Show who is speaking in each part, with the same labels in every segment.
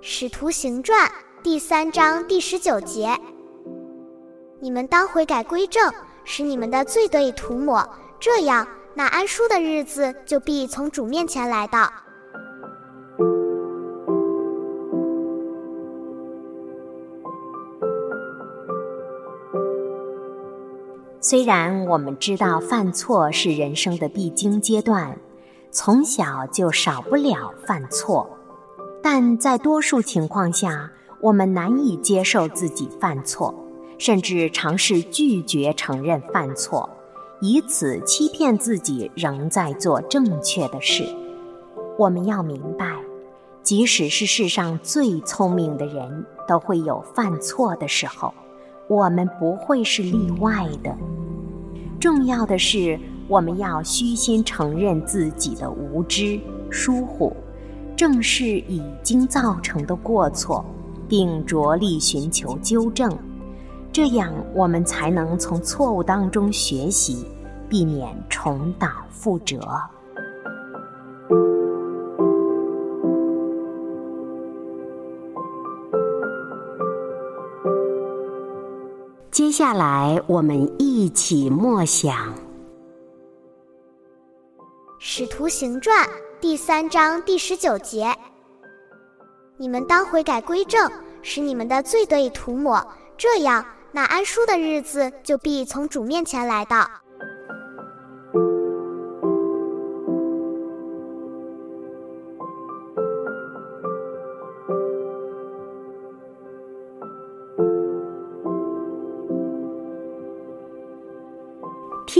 Speaker 1: 使徒行传第三章第十九节：你们当悔改归正，使你们的罪得以涂抹，这样那安舒的日子就必从主面前来到。
Speaker 2: 虽然我们知道犯错是人生的必经阶段，从小就少不了犯错。但在多数情况下，我们难以接受自己犯错，甚至尝试拒绝承认犯错，以此欺骗自己仍在做正确的事。我们要明白，即使是世上最聪明的人都会有犯错的时候，我们不会是例外的。重要的是，我们要虚心承认自己的无知、疏忽。正视已经造成的过错，并着力寻求纠正，这样我们才能从错误当中学习，避免重蹈覆辙。接下来，我们一起默想《
Speaker 1: 使徒行传》。第三章第十九节：你们当悔改归正，使你们的罪得以涂抹，这样那安舒的日子就必从主面前来到。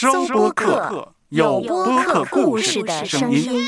Speaker 3: 收播客，有播客故事的声音。